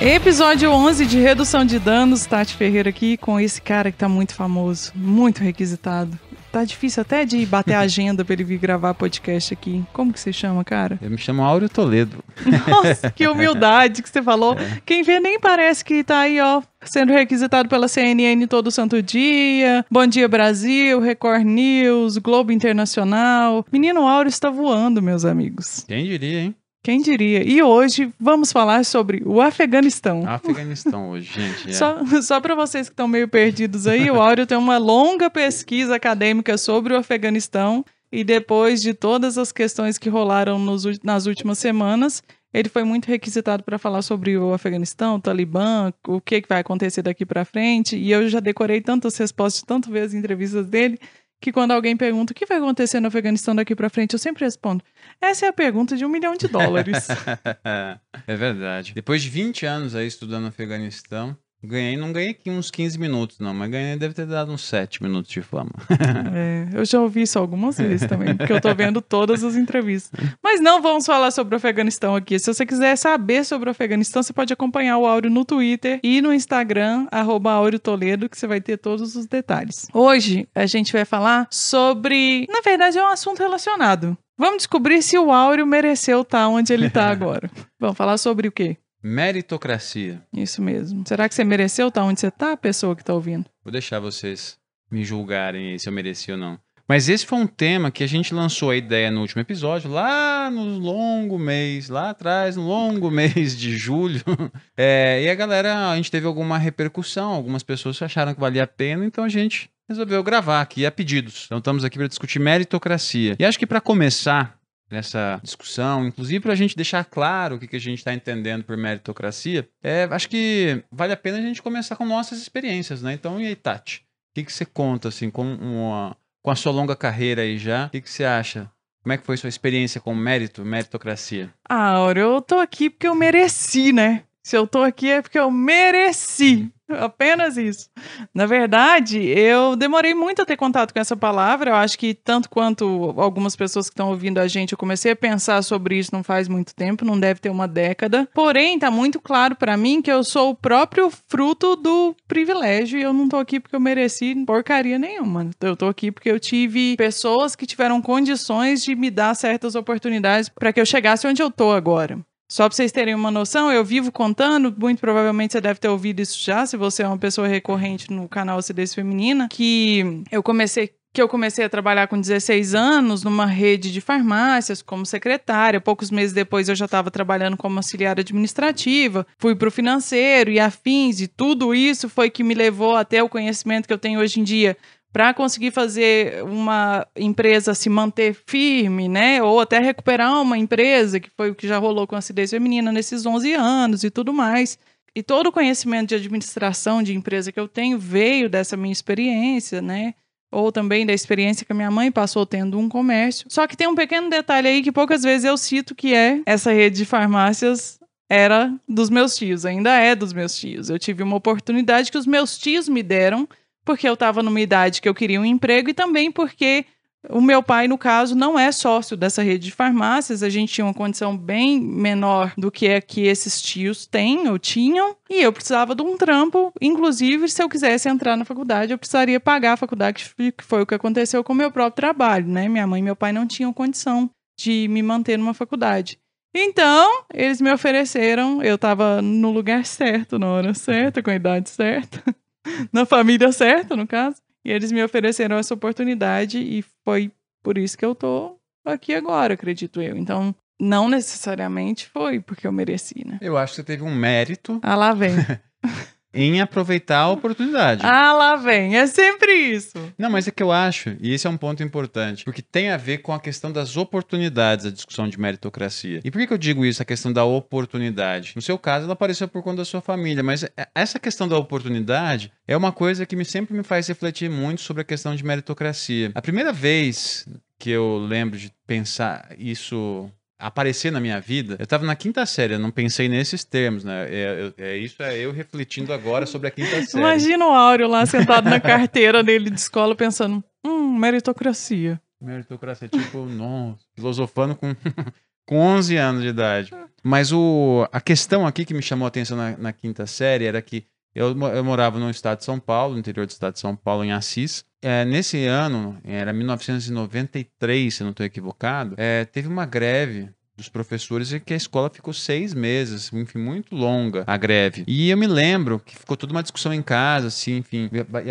Episódio 11 de redução de danos, Tati Ferreira aqui com esse cara que tá muito famoso, muito requisitado. Tá difícil até de bater a agenda pra ele vir gravar podcast aqui. Como que você chama, cara? Eu me chamo Áureo Toledo. Nossa, que humildade que você falou. Quem vê nem parece que tá aí, ó, sendo requisitado pela CNN todo santo dia. Bom Dia Brasil, Record News, Globo Internacional. Menino Áureo está voando, meus amigos. Quem diria, hein? Quem diria? E hoje vamos falar sobre o Afeganistão. Afeganistão hoje, gente. é. Só, só para vocês que estão meio perdidos aí, o Áureo tem uma longa pesquisa acadêmica sobre o Afeganistão e depois de todas as questões que rolaram nos nas últimas semanas, ele foi muito requisitado para falar sobre o Afeganistão, o Talibã, o que, que vai acontecer daqui para frente. E eu já decorei tantas respostas, tanto vezes em entrevistas dele, que quando alguém pergunta o que vai acontecer no Afeganistão daqui para frente, eu sempre respondo: essa é a pergunta de um milhão de dólares. é verdade. Depois de 20 anos aí estudando Afeganistão, ganhei, não ganhei aqui uns 15 minutos, não, mas ganhei, deve ter dado uns 7 minutos de fama. É, eu já ouvi isso algumas vezes também, porque eu tô vendo todas as entrevistas. Mas não vamos falar sobre o Afeganistão aqui. Se você quiser saber sobre o Afeganistão, você pode acompanhar o Áureo no Twitter e no Instagram, arroba Áureo Toledo, que você vai ter todos os detalhes. Hoje a gente vai falar sobre. Na verdade, é um assunto relacionado. Vamos descobrir se o Áureo mereceu estar onde ele tá agora. Vamos falar sobre o quê? Meritocracia. Isso mesmo. Será que você mereceu estar onde você tá, a pessoa que tá ouvindo? Vou deixar vocês me julgarem aí se eu mereci ou não. Mas esse foi um tema que a gente lançou a ideia no último episódio, lá no longo mês, lá atrás, no longo mês de julho. É, e a galera, a gente teve alguma repercussão, algumas pessoas acharam que valia a pena, então a gente resolveu gravar aqui a pedidos. Então estamos aqui para discutir meritocracia. E acho que para começar nessa discussão, inclusive para a gente deixar claro o que, que a gente está entendendo por meritocracia, é, acho que vale a pena a gente começar com nossas experiências, né? Então, e aí, Tati? O que, que você conta, assim, com, uma, com a sua longa carreira aí já? O que, que você acha? Como é que foi sua experiência com mérito, meritocracia? Ah, Aura, eu tô aqui porque eu mereci, né? Se eu tô aqui é porque eu mereci. Apenas isso. Na verdade, eu demorei muito a ter contato com essa palavra. Eu acho que tanto quanto algumas pessoas que estão ouvindo a gente, eu comecei a pensar sobre isso não faz muito tempo, não deve ter uma década. Porém, tá muito claro pra mim que eu sou o próprio fruto do privilégio e eu não tô aqui porque eu mereci porcaria nenhuma. Eu tô aqui porque eu tive pessoas que tiveram condições de me dar certas oportunidades para que eu chegasse onde eu tô agora. Só para vocês terem uma noção, eu vivo contando, muito provavelmente você deve ter ouvido isso já, se você é uma pessoa recorrente no canal Acidez Feminina, que eu comecei que eu comecei a trabalhar com 16 anos numa rede de farmácias como secretária. Poucos meses depois eu já estava trabalhando como auxiliar administrativa, fui para o financeiro e afins, e tudo isso foi que me levou até o conhecimento que eu tenho hoje em dia para conseguir fazer uma empresa se manter firme, né? Ou até recuperar uma empresa, que foi o que já rolou com a acidez feminina nesses 11 anos e tudo mais. E todo o conhecimento de administração de empresa que eu tenho veio dessa minha experiência, né? Ou também da experiência que a minha mãe passou tendo um comércio. Só que tem um pequeno detalhe aí que poucas vezes eu cito, que é essa rede de farmácias era dos meus tios, ainda é dos meus tios. Eu tive uma oportunidade que os meus tios me deram porque eu estava numa idade que eu queria um emprego e também porque o meu pai, no caso, não é sócio dessa rede de farmácias. A gente tinha uma condição bem menor do que é que esses tios têm ou tinham. E eu precisava de um trampo. Inclusive, se eu quisesse entrar na faculdade, eu precisaria pagar a faculdade, que foi o que aconteceu com o meu próprio trabalho, né? Minha mãe e meu pai não tinham condição de me manter numa faculdade. Então, eles me ofereceram, eu estava no lugar certo, na hora certa, com a idade certa na família certa, no caso. E eles me ofereceram essa oportunidade e foi por isso que eu tô aqui agora, acredito eu. Então, não necessariamente foi porque eu mereci, né? Eu acho que você teve um mérito Ah, lá vem. em aproveitar a oportunidade. ah, lá vem. É sempre isso. Não, mas é que eu acho, e esse é um ponto importante, porque tem a ver com a questão das oportunidades, a discussão de meritocracia. E por que, que eu digo isso, a questão da oportunidade? No seu caso, ela apareceu por conta da sua família, mas essa questão da oportunidade é uma coisa que me, sempre me faz refletir muito sobre a questão de meritocracia. A primeira vez que eu lembro de pensar isso aparecer na minha vida, eu estava na quinta série, eu não pensei nesses termos, né? É, é, isso é eu refletindo agora sobre a quinta série. Imagina o Áureo lá sentado na carteira dele de escola pensando, hum, meritocracia. Meritocracia, tipo, nossa, filosofando com, Com 11 anos de idade. Mas o, a questão aqui que me chamou a atenção na, na quinta série era que eu, eu morava no estado de São Paulo, no interior do estado de São Paulo, em Assis. É, nesse ano, era 1993, se não estou equivocado, é, teve uma greve dos professores e que a escola ficou seis meses, enfim, muito longa a greve. E eu me lembro que ficou toda uma discussão em casa, assim, enfim,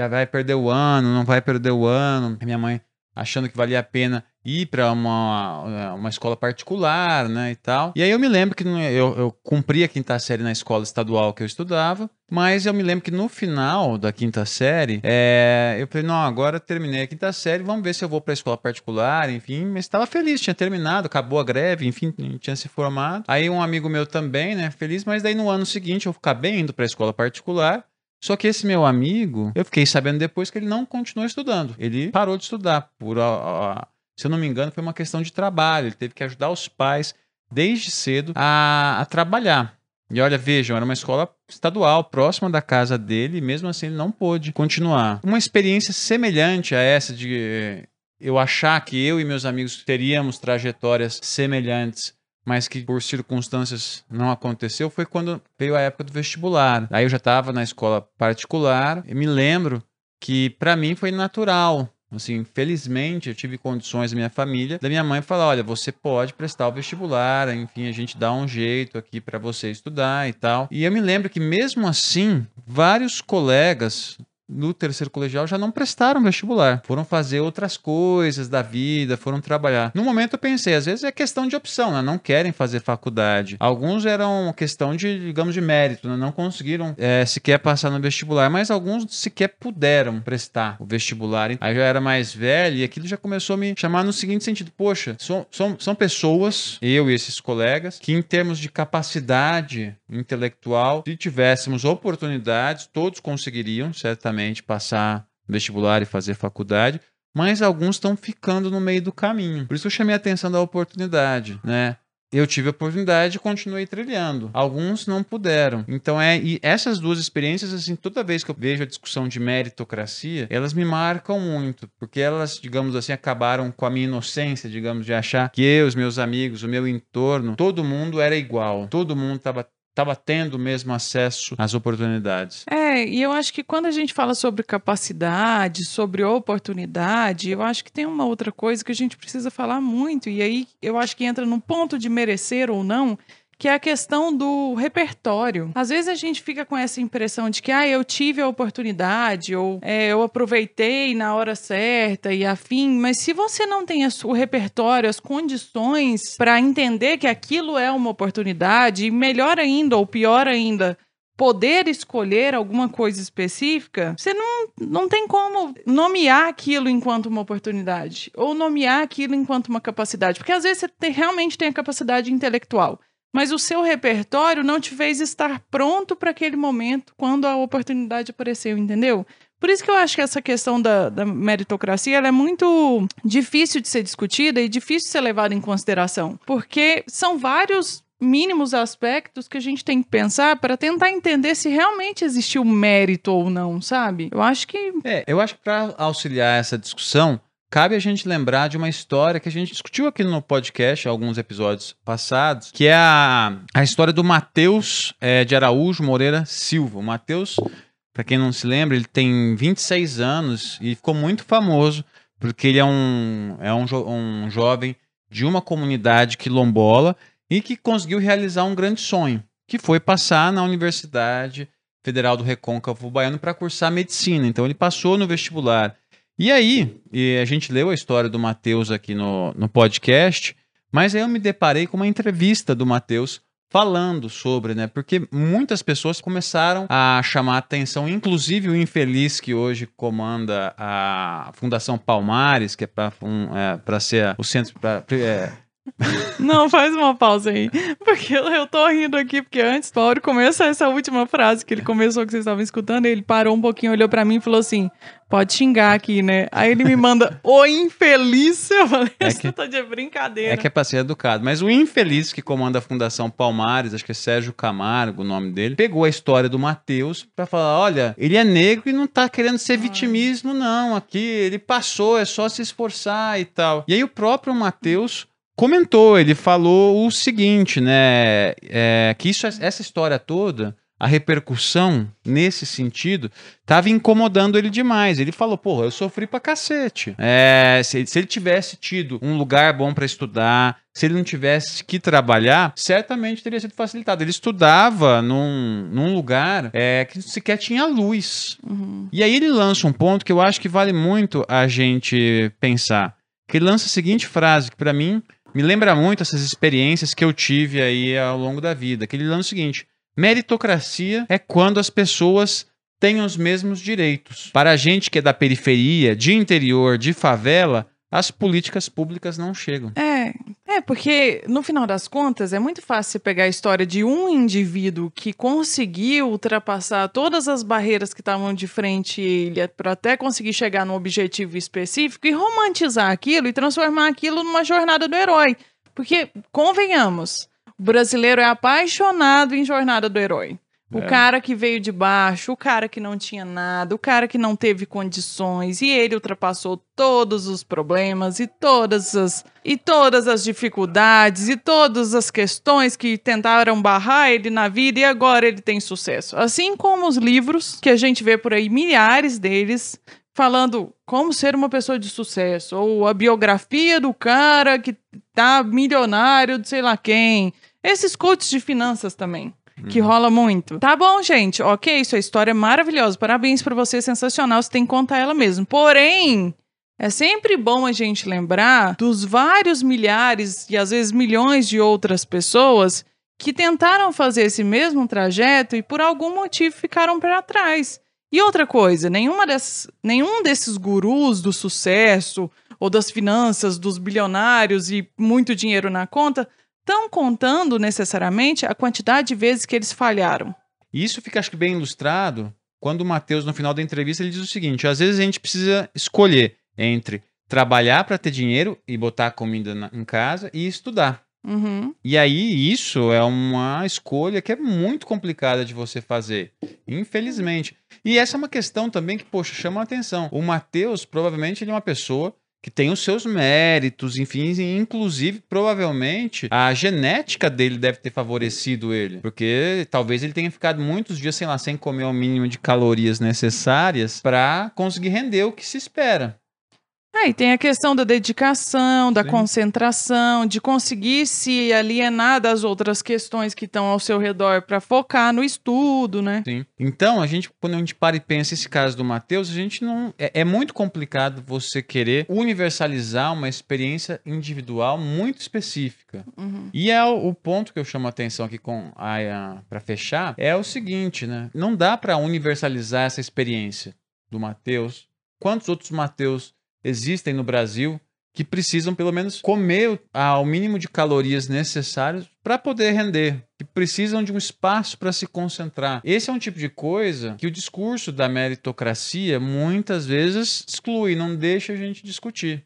vai, perder o ano, não vai perder o ano. Minha mãe achando que valia a pena ir para uma, uma escola particular, né, e tal. E aí eu me lembro que eu, eu cumpri a quinta série na escola estadual que eu estudava, mas eu me lembro que no final da quinta série, é, eu falei, não, agora terminei a quinta série, vamos ver se eu vou para a escola particular, enfim, mas estava feliz, tinha terminado, acabou a greve, enfim, tinha se formado. Aí um amigo meu também, né, feliz, mas daí no ano seguinte eu acabei indo para a escola particular, só que esse meu amigo, eu fiquei sabendo depois que ele não continuou estudando. Ele parou de estudar. Por, a- a- se eu não me engano, foi uma questão de trabalho. Ele teve que ajudar os pais desde cedo a, a trabalhar. E olha, vejam, era uma escola estadual, próxima da casa dele, e mesmo assim ele não pôde continuar. Uma experiência semelhante a essa de eh, eu achar que eu e meus amigos teríamos trajetórias semelhantes mas que por circunstâncias não aconteceu, foi quando veio a época do vestibular. Aí eu já estava na escola particular e me lembro que para mim foi natural. Assim, felizmente eu tive condições da minha família, da minha mãe falar, olha, você pode prestar o vestibular, enfim, a gente dá um jeito aqui para você estudar e tal. E eu me lembro que mesmo assim, vários colegas no terceiro colegial já não prestaram vestibular. Foram fazer outras coisas da vida, foram trabalhar. No momento eu pensei, às vezes é questão de opção, né? Não querem fazer faculdade. Alguns eram questão de, digamos, de mérito, né? Não conseguiram é, sequer passar no vestibular, mas alguns sequer puderam prestar o vestibular. Aí eu já era mais velho e aquilo já começou a me chamar no seguinte sentido: poxa, são, são, são pessoas, eu e esses colegas, que em termos de capacidade intelectual, se tivéssemos oportunidades, todos conseguiriam, certamente, passar no vestibular e fazer faculdade, mas alguns estão ficando no meio do caminho. Por isso eu chamei a atenção da oportunidade, né? Eu tive a oportunidade e continuei trilhando. Alguns não puderam. Então é e essas duas experiências assim, toda vez que eu vejo a discussão de meritocracia, elas me marcam muito, porque elas, digamos assim, acabaram com a minha inocência, digamos, de achar que eu, os meus amigos, o meu entorno, todo mundo era igual. Todo mundo estava estava tendo mesmo acesso às oportunidades. É, e eu acho que quando a gente fala sobre capacidade, sobre oportunidade, eu acho que tem uma outra coisa que a gente precisa falar muito, e aí eu acho que entra no ponto de merecer ou não, que é a questão do repertório. Às vezes a gente fica com essa impressão de que, ah, eu tive a oportunidade, ou é, eu aproveitei na hora certa e afim, mas se você não tem o repertório, as condições para entender que aquilo é uma oportunidade, e melhor ainda, ou pior ainda, poder escolher alguma coisa específica, você não, não tem como nomear aquilo enquanto uma oportunidade, ou nomear aquilo enquanto uma capacidade, porque às vezes você tem- realmente tem a capacidade intelectual, mas o seu repertório não te fez estar pronto para aquele momento quando a oportunidade apareceu, entendeu? Por isso que eu acho que essa questão da, da meritocracia é muito difícil de ser discutida e difícil de ser levada em consideração, porque são vários mínimos aspectos que a gente tem que pensar para tentar entender se realmente existiu mérito ou não, sabe? Eu acho que É, eu acho que para auxiliar essa discussão, cabe a gente lembrar de uma história que a gente discutiu aqui no podcast, alguns episódios passados, que é a, a história do Matheus é, de Araújo Moreira Silva. O Matheus, para quem não se lembra, ele tem 26 anos e ficou muito famoso porque ele é um, é um, jo- um jovem de uma comunidade quilombola e que conseguiu realizar um grande sonho, que foi passar na Universidade Federal do Recôncavo Baiano para cursar medicina. Então ele passou no vestibular. E aí, e a gente leu a história do Matheus aqui no, no podcast, mas aí eu me deparei com uma entrevista do Matheus falando sobre, né? Porque muitas pessoas começaram a chamar atenção, inclusive o infeliz que hoje comanda a Fundação Palmares, que é para ser o centro pra, é, Não, faz uma pausa aí. Porque eu, tô rindo aqui, porque antes, Mauro começa essa última frase que ele começou, que vocês estavam escutando, ele parou um pouquinho, olhou pra mim e falou assim: pode xingar aqui, né? Aí ele me manda, ô infeliz. Eu falei, É que- tá de brincadeira. É que é pra ser educado. Mas o infeliz que comanda a Fundação Palmares, acho que é Sérgio Camargo o nome dele, pegou a história do Matheus pra falar: olha, ele é negro e não tá querendo ser vitimismo, não. Aqui ele passou, é só se esforçar e tal. E aí o próprio Matheus comentou, ele falou o seguinte, né? É, que isso, essa história toda a repercussão nesse sentido estava incomodando ele demais. Ele falou: Porra, eu sofri pra cacete. É, se, se, ele tivesse tido um lugar bom para estudar, se ele não tivesse que trabalhar, certamente teria sido facilitado. Ele estudava num, num lugar é, que sequer tinha luz. Uhum. E aí ele lança um ponto que eu acho que vale muito a gente pensar. Que ele lança a seguinte frase, que para mim me lembra muito essas experiências que eu tive aí ao longo da vida. Que ele o seguinte Meritocracia é quando as pessoas têm os mesmos direitos. Para a gente que é da periferia, de interior, de favela, as políticas públicas não chegam. É, é porque no final das contas é muito fácil pegar a história de um indivíduo que conseguiu ultrapassar todas as barreiras que estavam de frente ele para até conseguir chegar num objetivo específico e romantizar aquilo e transformar aquilo numa jornada do herói. Porque convenhamos, o brasileiro é apaixonado em Jornada do Herói. O é. cara que veio de baixo, o cara que não tinha nada, o cara que não teve condições e ele ultrapassou todos os problemas e todas as e todas as dificuldades e todas as questões que tentaram barrar ele na vida e agora ele tem sucesso. Assim como os livros que a gente vê por aí, milhares deles falando como ser uma pessoa de sucesso ou a biografia do cara que tá milionário de sei lá quem esses coaches de finanças também. Que uhum. rola muito. Tá bom, gente. Ok, sua história é maravilhosa. Parabéns para você, sensacional. Você tem que contar ela mesmo. Porém, é sempre bom a gente lembrar dos vários milhares e às vezes milhões de outras pessoas que tentaram fazer esse mesmo trajeto e por algum motivo ficaram para trás. E outra coisa, nenhuma dessas, nenhum desses gurus do sucesso ou das finanças, dos bilionários e muito dinheiro na conta estão contando necessariamente a quantidade de vezes que eles falharam. Isso fica, acho que, bem ilustrado quando o Matheus, no final da entrevista, ele diz o seguinte: às vezes a gente precisa escolher entre trabalhar para ter dinheiro e botar comida na, em casa e estudar. Uhum. E aí, isso é uma escolha que é muito complicada de você fazer, infelizmente. E essa é uma questão também que, poxa, chama a atenção. O Matheus, provavelmente, ele é uma pessoa que tem os seus méritos, enfim, inclusive provavelmente a genética dele deve ter favorecido ele, porque talvez ele tenha ficado muitos dias, sei lá, sem comer o mínimo de calorias necessárias para conseguir render o que se espera. É, e tem a questão da dedicação, da Sim. concentração, de conseguir se alienar das outras questões que estão ao seu redor para focar no estudo, né? Sim. Então, a gente, quando a gente para e pensa esse caso do Matheus, a gente não. É, é muito complicado você querer universalizar uma experiência individual muito específica. Uhum. E é o, o, ponto que eu chamo a atenção aqui com a para fechar é o seguinte, né? Não dá para universalizar essa experiência do Matheus. Quantos outros Mateus existem no Brasil que precisam pelo menos comer ao mínimo de calorias necessários para poder render, que precisam de um espaço para se concentrar. Esse é um tipo de coisa que o discurso da meritocracia muitas vezes exclui, não deixa a gente discutir.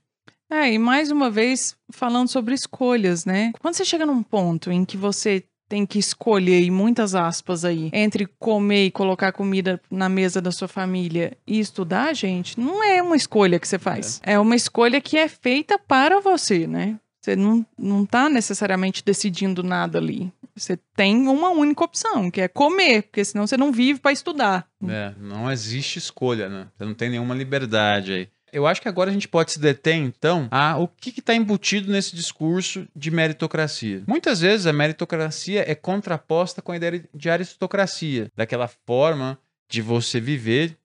É, e mais uma vez falando sobre escolhas, né? Quando você chega num ponto em que você tem que escolher, e muitas aspas aí, entre comer e colocar comida na mesa da sua família e estudar, gente, não é uma escolha que você faz. É, é uma escolha que é feita para você, né? Você não, não tá necessariamente decidindo nada ali. Você tem uma única opção, que é comer, porque senão você não vive para estudar. É, não existe escolha, né? Você não tem nenhuma liberdade aí. Eu acho que agora a gente pode se deter, então, a o que está embutido nesse discurso de meritocracia. Muitas vezes a meritocracia é contraposta com a ideia de aristocracia, daquela forma de você viver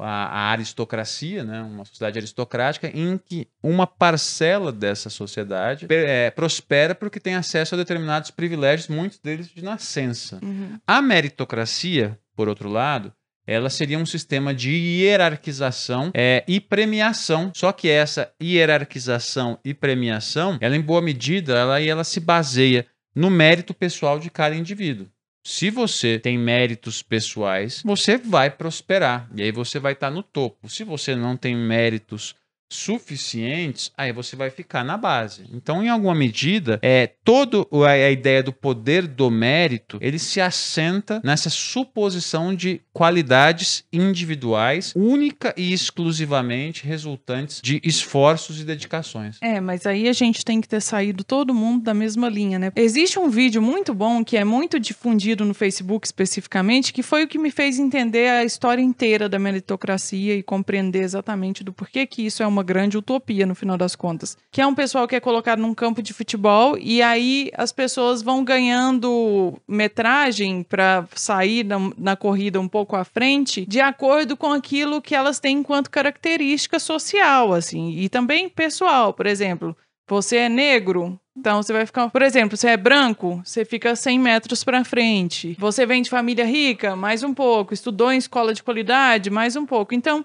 a, aristocracia, né, uma sociedade aristocrática, em que uma parcela dessa sociedade é, prospera porque tem acesso a determinados privilégios, muitos deles de nascença. Uhum. A meritocracia, por outro lado, ela seria um sistema de hierarquização é, e premiação. Só que essa hierarquização e premiação, ela em boa medida, ela, ela se baseia no mérito pessoal de cada indivíduo. Se você tem méritos pessoais, você vai prosperar e aí você vai estar no topo. Se você não tem méritos suficientes, aí você vai ficar na base. Então, em alguma medida, é todo a, a ideia do poder do mérito, ele se assenta nessa suposição de qualidades individuais, única e exclusivamente resultantes de esforços e dedicações. É, mas aí a gente tem que ter saído todo mundo da mesma linha, né? Existe um vídeo muito bom que é muito difundido no Facebook especificamente, que foi o que me fez entender a história inteira da meritocracia e compreender exatamente do porquê que isso é uma grande utopia no final das contas. Que é um pessoal que é colocado num campo de futebol e aí as pessoas vão ganhando metragem para sair na, na corrida um pouco à frente, de acordo com aquilo que elas têm enquanto característica social, assim, e também pessoal. Por exemplo, você é negro, então você vai ficar, por exemplo, você é branco, você fica 100 metros para frente. Você vem de família rica, mais um pouco. Estudou em escola de qualidade, mais um pouco. Então,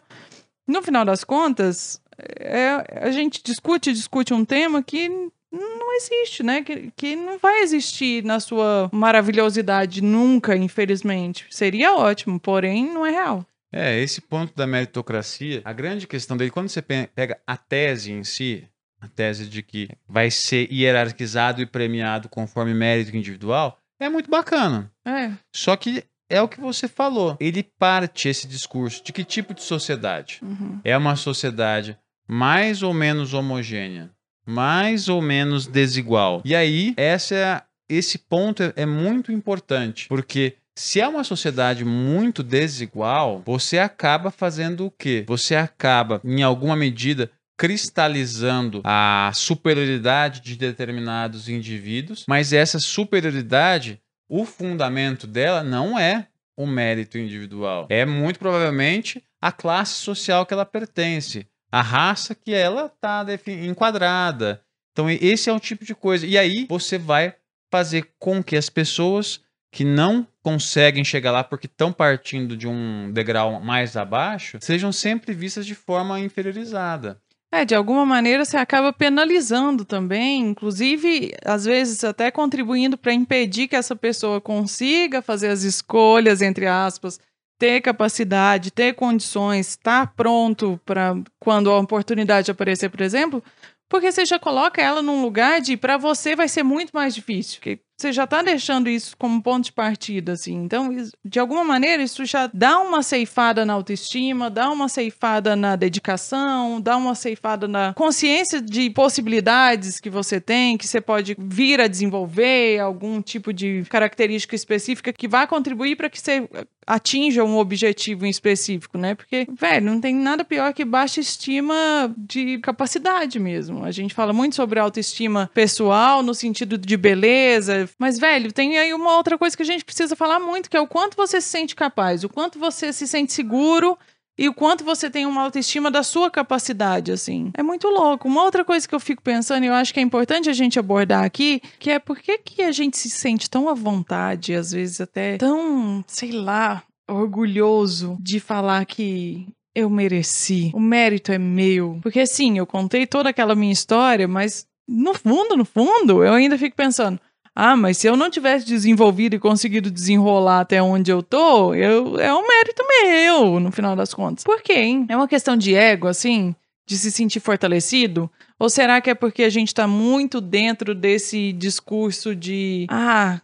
no final das contas, é, a gente discute, discute um tema que não existe, né? Que, que não vai existir na sua maravilhosidade nunca, infelizmente. Seria ótimo, porém não é real. É, esse ponto da meritocracia, a grande questão dele, quando você pega a tese em si, a tese de que vai ser hierarquizado e premiado conforme mérito individual, é muito bacana. É. Só que é o que você falou. Ele parte esse discurso de que tipo de sociedade? Uhum. É uma sociedade mais ou menos homogênea, mais ou menos desigual. E aí, essa esse ponto é, é muito importante, porque se é uma sociedade muito desigual, você acaba fazendo o quê? Você acaba, em alguma medida, cristalizando a superioridade de determinados indivíduos, mas essa superioridade, o fundamento dela não é o mérito individual. É muito provavelmente a classe social que ela pertence, a raça que ela está enquadrada. Então, esse é o tipo de coisa. E aí você vai fazer com que as pessoas que não conseguem chegar lá porque estão partindo de um degrau mais abaixo sejam sempre vistas de forma inferiorizada. É, de alguma maneira você acaba penalizando também, inclusive, às vezes até contribuindo para impedir que essa pessoa consiga fazer as escolhas, entre aspas, ter capacidade, ter condições, estar pronto para quando a oportunidade aparecer, por exemplo, porque você já coloca ela num lugar de para você vai ser muito mais difícil, porque você já está deixando isso como ponto de partida, assim. Então, de alguma maneira, isso já dá uma ceifada na autoestima, dá uma ceifada na dedicação, dá uma ceifada na consciência de possibilidades que você tem, que você pode vir a desenvolver, algum tipo de característica específica que vai contribuir para que você atinja um objetivo em específico, né? Porque, velho, não tem nada pior que baixa estima de capacidade mesmo. A gente fala muito sobre autoestima pessoal no sentido de beleza, mas, velho, tem aí uma outra coisa que a gente precisa falar muito, que é o quanto você se sente capaz, o quanto você se sente seguro e o quanto você tem uma autoestima da sua capacidade, assim. É muito louco. Uma outra coisa que eu fico pensando, e eu acho que é importante a gente abordar aqui, que é por que, que a gente se sente tão à vontade, às vezes até tão, sei lá, orgulhoso de falar que eu mereci. O mérito é meu. Porque, sim, eu contei toda aquela minha história, mas no fundo, no fundo, eu ainda fico pensando ah, mas se eu não tivesse desenvolvido e conseguido desenrolar até onde eu tô, eu, é um mérito meu, no final das contas. Por quê, hein? É uma questão de ego, assim? De se sentir fortalecido? Ou será que é porque a gente está muito dentro desse discurso de ah,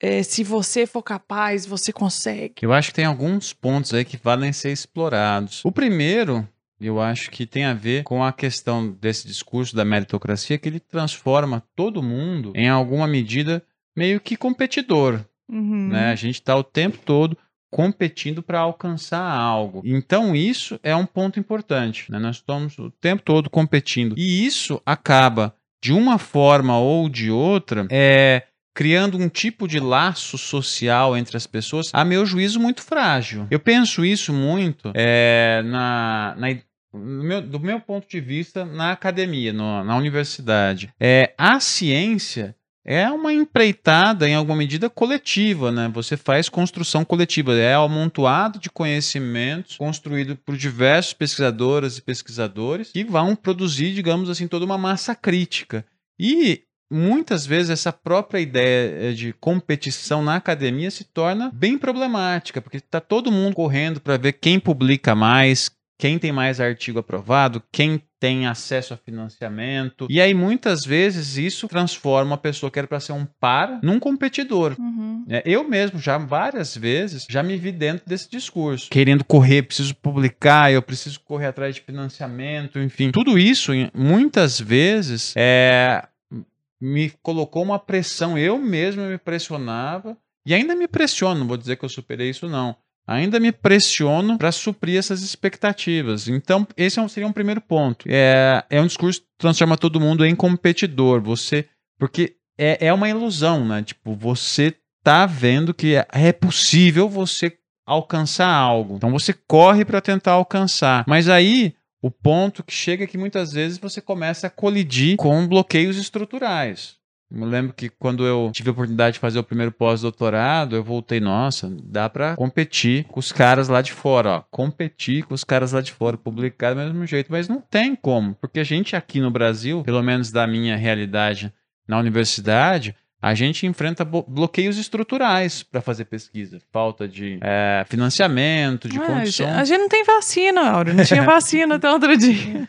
é, se você for capaz, você consegue? Eu acho que tem alguns pontos aí que valem ser explorados. O primeiro eu acho que tem a ver com a questão desse discurso da meritocracia que ele transforma todo mundo em alguma medida meio que competidor. Uhum. Né? A gente está o tempo todo competindo para alcançar algo. Então isso é um ponto importante. Né? Nós estamos o tempo todo competindo e isso acaba de uma forma ou de outra é criando um tipo de laço social entre as pessoas, a meu juízo, muito frágil. Eu penso isso muito é, na, na, meu, do meu ponto de vista, na academia, no, na universidade, é, a ciência é uma empreitada, em alguma medida, coletiva, né? Você faz construção coletiva, é um amontoado de conhecimentos construído por diversos pesquisadoras e pesquisadores que vão produzir, digamos assim, toda uma massa crítica. E muitas vezes essa própria ideia de competição na academia se torna bem problemática, porque está todo mundo correndo para ver quem publica mais, quem tem mais artigo aprovado, quem tem acesso a financiamento. E aí, muitas vezes, isso transforma uma pessoa que era para ser um par num competidor. Uhum. É, Eu mesmo, já várias vezes, já me vi dentro desse discurso. Querendo correr, preciso publicar, eu preciso correr atrás de financiamento, enfim. Tudo isso, muitas vezes, é, me colocou uma pressão. Eu mesmo me pressionava. E ainda me pressiono, não vou dizer que eu superei isso, não. Ainda me pressiono para suprir essas expectativas. Então, esse é seria um primeiro ponto. É, é um discurso que transforma todo mundo em competidor. Você. Porque é, é uma ilusão, né? Tipo, você tá vendo que é, é possível você alcançar algo. Então você corre para tentar alcançar. Mas aí o ponto que chega é que muitas vezes você começa a colidir com bloqueios estruturais. Eu me lembro que quando eu tive a oportunidade de fazer o primeiro pós-doutorado, eu voltei, nossa, dá para competir com os caras lá de fora, ó. Competir com os caras lá de fora, publicar do mesmo jeito, mas não tem como, porque a gente aqui no Brasil, pelo menos da minha realidade na universidade, a gente enfrenta bloqueios estruturais para fazer pesquisa. Falta de é, financiamento, de Ah, condições. a gente não tem vacina, Áureo. Não tinha vacina até outro dia.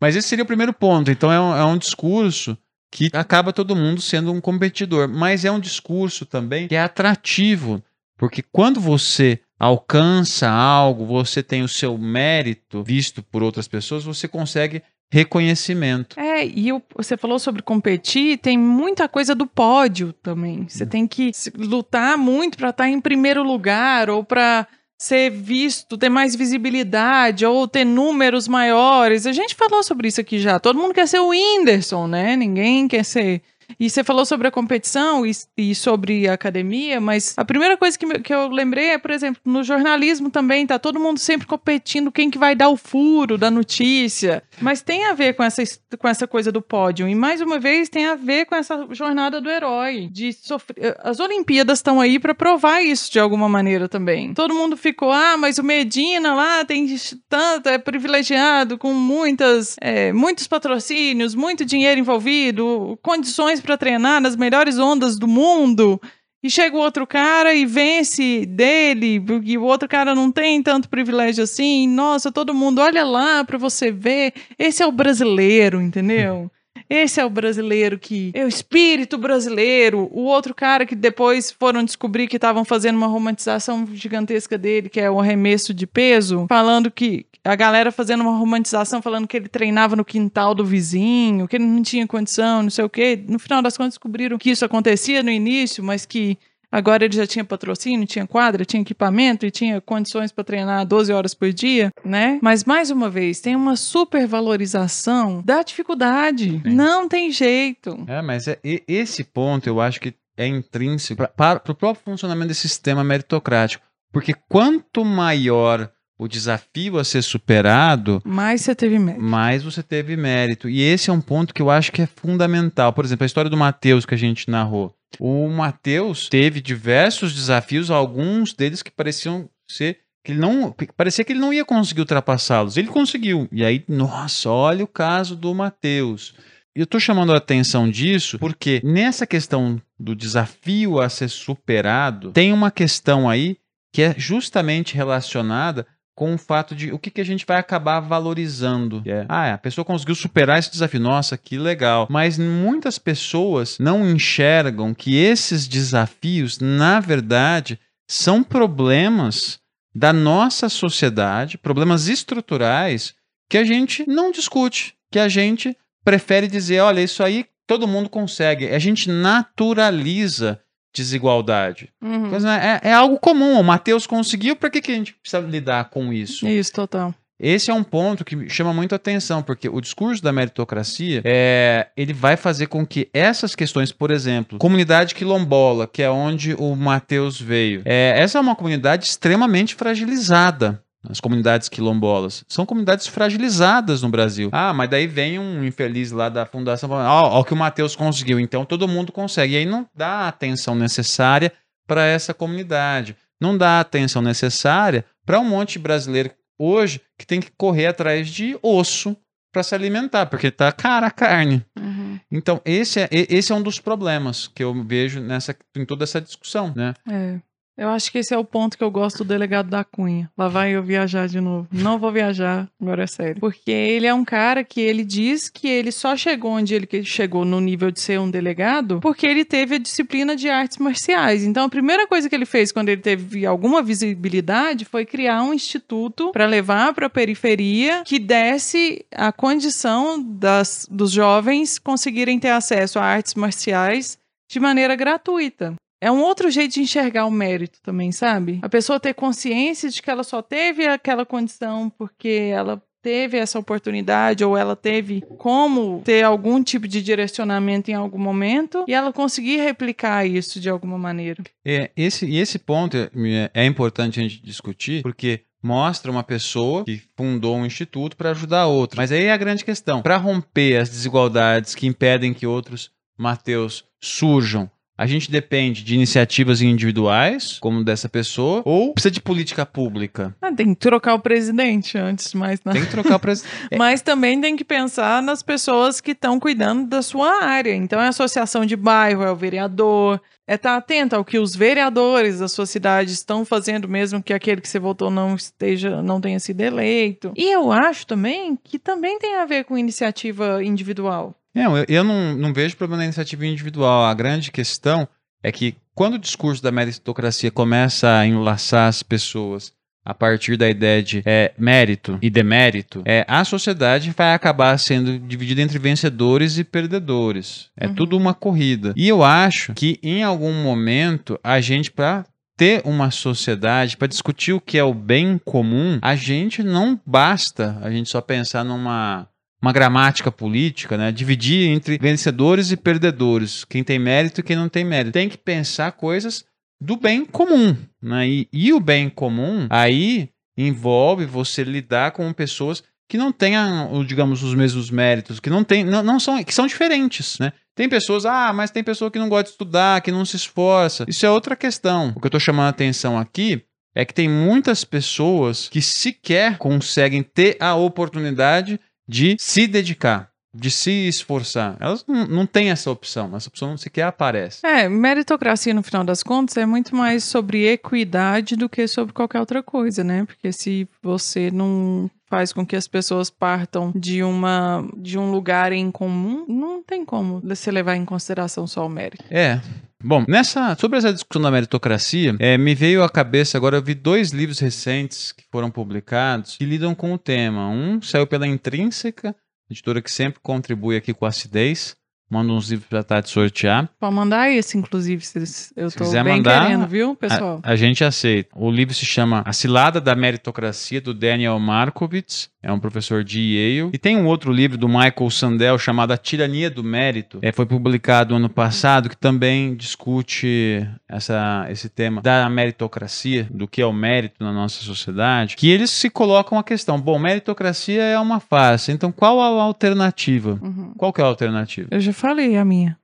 Mas esse seria o primeiro ponto. Então é um, é um discurso que acaba todo mundo sendo um competidor. Mas é um discurso também que é atrativo. Porque quando você alcança algo, você tem o seu mérito visto por outras pessoas, você consegue reconhecimento. É, e eu- você falou sobre competir, tem muita coisa do pódio também. Você tem que lutar muito para estar em primeiro lugar ou para ser visto, ter mais visibilidade ou ter números maiores. A gente falou sobre isso aqui já. Todo mundo quer ser o Whindersson, né? Ninguém quer ser. E você falou sobre a competição e, e sobre a academia, mas a primeira coisa que, me- que eu lembrei é, por exemplo, no jornalismo também, tá todo mundo sempre competindo quem que vai dar o furo da notícia. Mas tem a ver com essa, com essa coisa do pódio. E mais uma vez tem a ver com essa jornada do herói. De sofrer. As Olimpíadas estão aí para provar isso de alguma maneira também. Todo mundo ficou, ah, mas o Medina lá tem tanto, é privilegiado, com muitas, é, muitos patrocínios, muito dinheiro envolvido, condições para treinar nas melhores ondas do mundo. E chega o outro cara e vence dele, e o outro cara não tem tanto privilégio assim. Nossa, todo mundo, olha lá pra você ver. Esse é o brasileiro, entendeu? Esse é o brasileiro que. É o espírito brasileiro. O outro cara que depois foram descobrir que estavam fazendo uma romantização gigantesca dele, que é o arremesso de peso, falando que. A galera fazendo uma romantização, falando que ele treinava no quintal do vizinho, que ele não tinha condição, não sei o quê. No final das contas, descobriram que isso acontecia no início, mas que Agora ele já tinha patrocínio, tinha quadra, tinha equipamento e tinha condições para treinar 12 horas por dia, né? Mas mais uma vez, tem uma supervalorização da dificuldade. Sim. Não tem jeito. É, mas é, e- esse ponto eu acho que é intrínseco pra- para o próprio funcionamento desse sistema meritocrático. Porque quanto maior o desafio a ser superado, Mas você teve mérito. mais você teve mérito. E esse é um ponto que eu acho que é fundamental. Por exemplo, a história do Mateus que a gente narrou. O Mateus teve diversos desafios, alguns deles que pareciam ser que ele não parecia que ele não ia conseguir ultrapassá-los. Ele conseguiu. E aí, nossa, olha o caso do Mateus. Eu estou chamando a atenção disso porque nessa questão do desafio a ser superado, tem uma questão aí que é justamente relacionada com o fato de o que, que a gente vai acabar valorizando. Que é, ah, a pessoa conseguiu superar esse desafio. Nossa, que legal. Mas muitas pessoas não enxergam que esses desafios, na verdade, são problemas da nossa sociedade, problemas estruturais que a gente não discute, que a gente prefere dizer, olha, isso aí todo mundo consegue. A gente naturaliza desigualdade. Uhum. É, é, é algo comum. O Matheus conseguiu, para que, que a gente precisa lidar com isso? Isso, total. Esse é um ponto que chama muito a atenção, porque o discurso da meritocracia é, ele vai fazer com que essas questões, por exemplo, comunidade quilombola, que é onde o Matheus veio, é, essa é uma comunidade extremamente fragilizada. As comunidades quilombolas são comunidades fragilizadas no Brasil. Ah, mas daí vem um infeliz lá da fundação falando: ó, ó, o que o Matheus conseguiu, então todo mundo consegue. E aí não dá a atenção necessária para essa comunidade. Não dá a atenção necessária para um monte de brasileiro hoje que tem que correr atrás de osso para se alimentar, porque tá cara a carne. Uhum. Então, esse é, esse é um dos problemas que eu vejo nessa, em toda essa discussão, né? É. Eu acho que esse é o ponto que eu gosto do delegado da Cunha. Lá vai eu viajar de novo. Não vou viajar, agora é sério. Porque ele é um cara que ele diz que ele só chegou onde ele chegou no nível de ser um delegado porque ele teve a disciplina de artes marciais. Então a primeira coisa que ele fez quando ele teve alguma visibilidade foi criar um instituto para levar para a periferia que desse a condição das, dos jovens conseguirem ter acesso a artes marciais de maneira gratuita. É um outro jeito de enxergar o mérito também, sabe? A pessoa ter consciência de que ela só teve aquela condição porque ela teve essa oportunidade ou ela teve como ter algum tipo de direcionamento em algum momento e ela conseguir replicar isso de alguma maneira. É, esse, e esse ponto é, é importante a gente discutir porque mostra uma pessoa que fundou um instituto para ajudar outros. Mas aí é a grande questão. Para romper as desigualdades que impedem que outros Mateus surjam a gente depende de iniciativas individuais, como dessa pessoa, ou precisa de política pública? Ah, tem que trocar o presidente antes de mais nada. Tem que trocar o presidente. Mas também tem que pensar nas pessoas que estão cuidando da sua área. Então é a associação de bairro, é o vereador, é estar tá atento ao que os vereadores da sua cidade estão fazendo, mesmo que aquele que você votou não esteja, não tenha sido eleito. E eu acho também que também tem a ver com iniciativa individual. Não, eu, eu não, não vejo problema na iniciativa individual. A grande questão é que quando o discurso da meritocracia começa a enlaçar as pessoas a partir da ideia de é, mérito e demérito, é, a sociedade vai acabar sendo dividida entre vencedores e perdedores. É uhum. tudo uma corrida. E eu acho que em algum momento a gente, para ter uma sociedade, para discutir o que é o bem comum, a gente não basta a gente só pensar numa uma gramática política, né? Dividir entre vencedores e perdedores, quem tem mérito e quem não tem mérito. Tem que pensar coisas do bem comum, né? E, e o bem comum aí envolve você lidar com pessoas que não tenham, digamos, os mesmos méritos, que não tem, não, não são, que são diferentes, né? Tem pessoas, ah, mas tem pessoa que não gosta de estudar, que não se esforça. Isso é outra questão. O que eu estou chamando a atenção aqui é que tem muitas pessoas que sequer conseguem ter a oportunidade de se dedicar, de se esforçar. Elas não, não têm essa opção, essa opção sequer aparece. É, meritocracia, no final das contas, é muito mais sobre equidade do que sobre qualquer outra coisa, né? Porque se você não faz com que as pessoas partam de uma de um lugar em comum, não tem como você levar em consideração só o mérito. É. Bom, nessa sobre essa discussão da meritocracia, é, me veio à cabeça agora eu vi dois livros recentes que foram publicados que lidam com o tema. Um saiu pela Intrínseca, editora que sempre contribui aqui com a acidez, Manda uns livros pra Tati sortear. Pode mandar esse, inclusive, se eu se tô quiser bem mandar, querendo, viu, pessoal? A, a, gente aceita. O livro se chama A Cilada da Meritocracia, do Daniel Markovits. É um professor de Yale. E tem um outro livro do Michael Sandel chamado A Tirania do Mérito. É, foi publicado ano passado, que também discute essa, esse tema da meritocracia, do que é o mérito na nossa sociedade. Que eles se colocam a questão: bom, meritocracia é uma face, então qual a alternativa? Uhum. Qual que é a alternativa? Eu já falei a minha.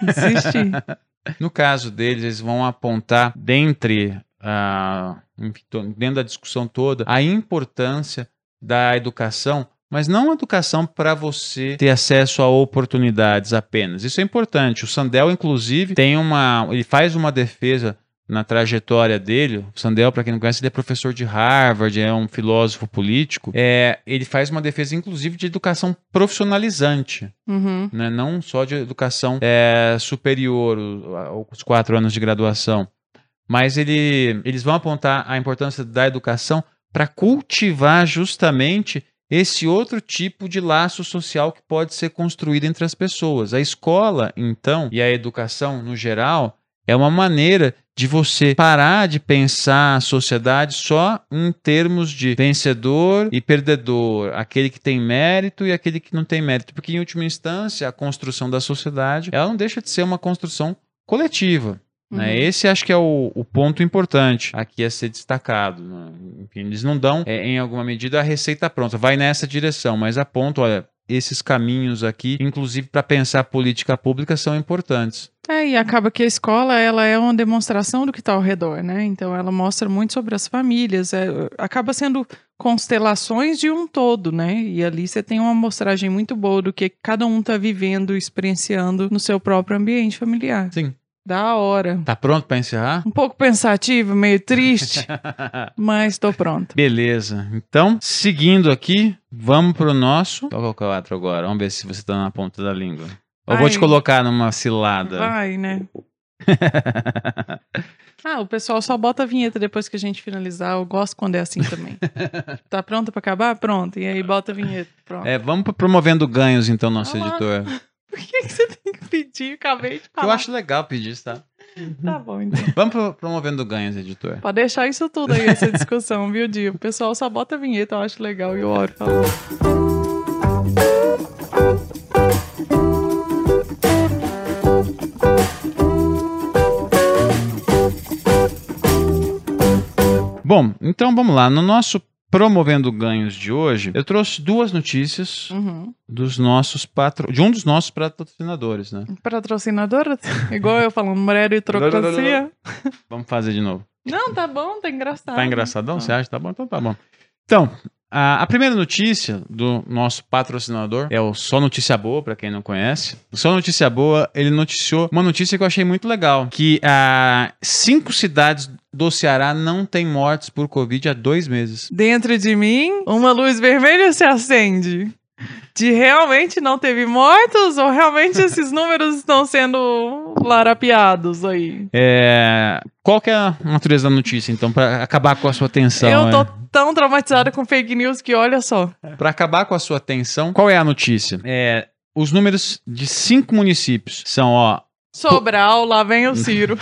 Desisti. no caso deles, eles vão apontar, dentre, uh, dentro da discussão toda, a importância da educação mas não educação para você ter acesso a oportunidades apenas. Isso é importante. O Sandel, inclusive, tem uma. Ele faz uma defesa na trajetória dele, o Sandel, para quem não conhece, ele é professor de Harvard, é um filósofo político. É, ele faz uma defesa, inclusive, de educação profissionalizante, uhum. né? não só de educação é, superior, os quatro anos de graduação. Mas ele, eles vão apontar a importância da educação para cultivar justamente esse outro tipo de laço social que pode ser construído entre as pessoas. A escola, então, e a educação no geral, é uma maneira de você parar de pensar a sociedade só em termos de vencedor e perdedor, aquele que tem mérito e aquele que não tem mérito, porque em última instância a construção da sociedade ela não deixa de ser uma construção coletiva. Né? Uhum. Esse acho que é o, o, ponto importante aqui a ser destacado. Né? Enfim, eles não dão, é, em alguma medida, a receita pronta, vai nessa direção, mas apontam, olha, esses caminhos aqui, inclusive para pensar política pública, são importantes. É, e acaba que a escola ela é uma demonstração do que está ao redor, né? Então ela mostra muito sobre as famílias, é, acaba sendo constelações de um todo, né? E ali você tem uma amostragem muito boa do que cada um está vivendo, experienciando no seu próprio ambiente familiar. Sim. Da hora. Tá pronto pra encerrar? Um pouco pensativo, meio triste, mas tô pronto. Beleza. Então, seguindo aqui, vamos pro nosso. Qual que é o quadro agora? Vamos ver se você tá na ponta da língua. Eu vou te colocar numa cilada. Vai, né? Ah, o pessoal só bota a vinheta depois que a gente finalizar. Eu gosto quando é assim também. tá pronto pra acabar? Pronto. E aí bota a vinheta. Pronto. É, vamos pro promovendo ganhos, então, nosso Olá. editor. Por que, que você tem que pedir? Acabei de falar. Eu acho legal pedir, isso, tá? Tá bom, então. Vamos pro promovendo ganhos, editor. Pode deixar isso tudo aí, essa discussão, viu, Dio? O pessoal só bota a vinheta, eu acho legal. E o Oro falou. Bom, então vamos lá. No nosso promovendo ganhos de hoje, eu trouxe duas notícias Uhum. dos nossos patro... de um dos nossos patrocinadores, né? Patrocinadora? Igual eu falando, meritocracia. Vamos fazer de novo. Não, tá bom, tá engraçado. Tá engraçadão? Tá. Você acha? Tá bom? Então tá bom. Então, a, primeira notícia do nosso patrocinador é o Só Notícia Boa, pra quem não conhece. O Só Notícia Boa, ele noticiou uma notícia que eu achei muito legal, que ah, cinco cidades do Ceará não têm mortes por Covid há dois meses. Dentro de mim, uma luz vermelha se acende. De realmente não teve mortos ou realmente esses números estão sendo larapiados aí? É, qual que é a natureza da notícia, então, pra acabar com a sua atenção? eu tô é? tão traumatizada com fake news que olha só. Para acabar com a sua atenção, qual é a notícia? É, os números de cinco municípios são, ó, Sobral, lá vem o Ciro.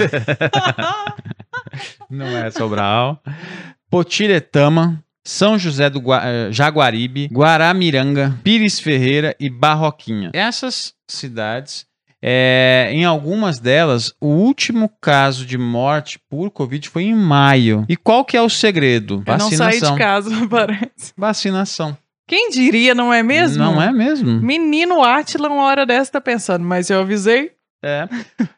Não é Sobral. Potiretama, São José do Gua- eh, Jaguaribe, Guaramiranga, Pires Ferreira e Barroquinha. Essas cidades, eh, em algumas delas, o último caso de morte por Covid foi em maio. E qual que é o segredo? Eu não saí de Vacinação. casa, parece. Vacinação. Quem diria, não é mesmo? Não é mesmo? Menino Atila, uma hora dessa tá pensando, mas eu avisei. É.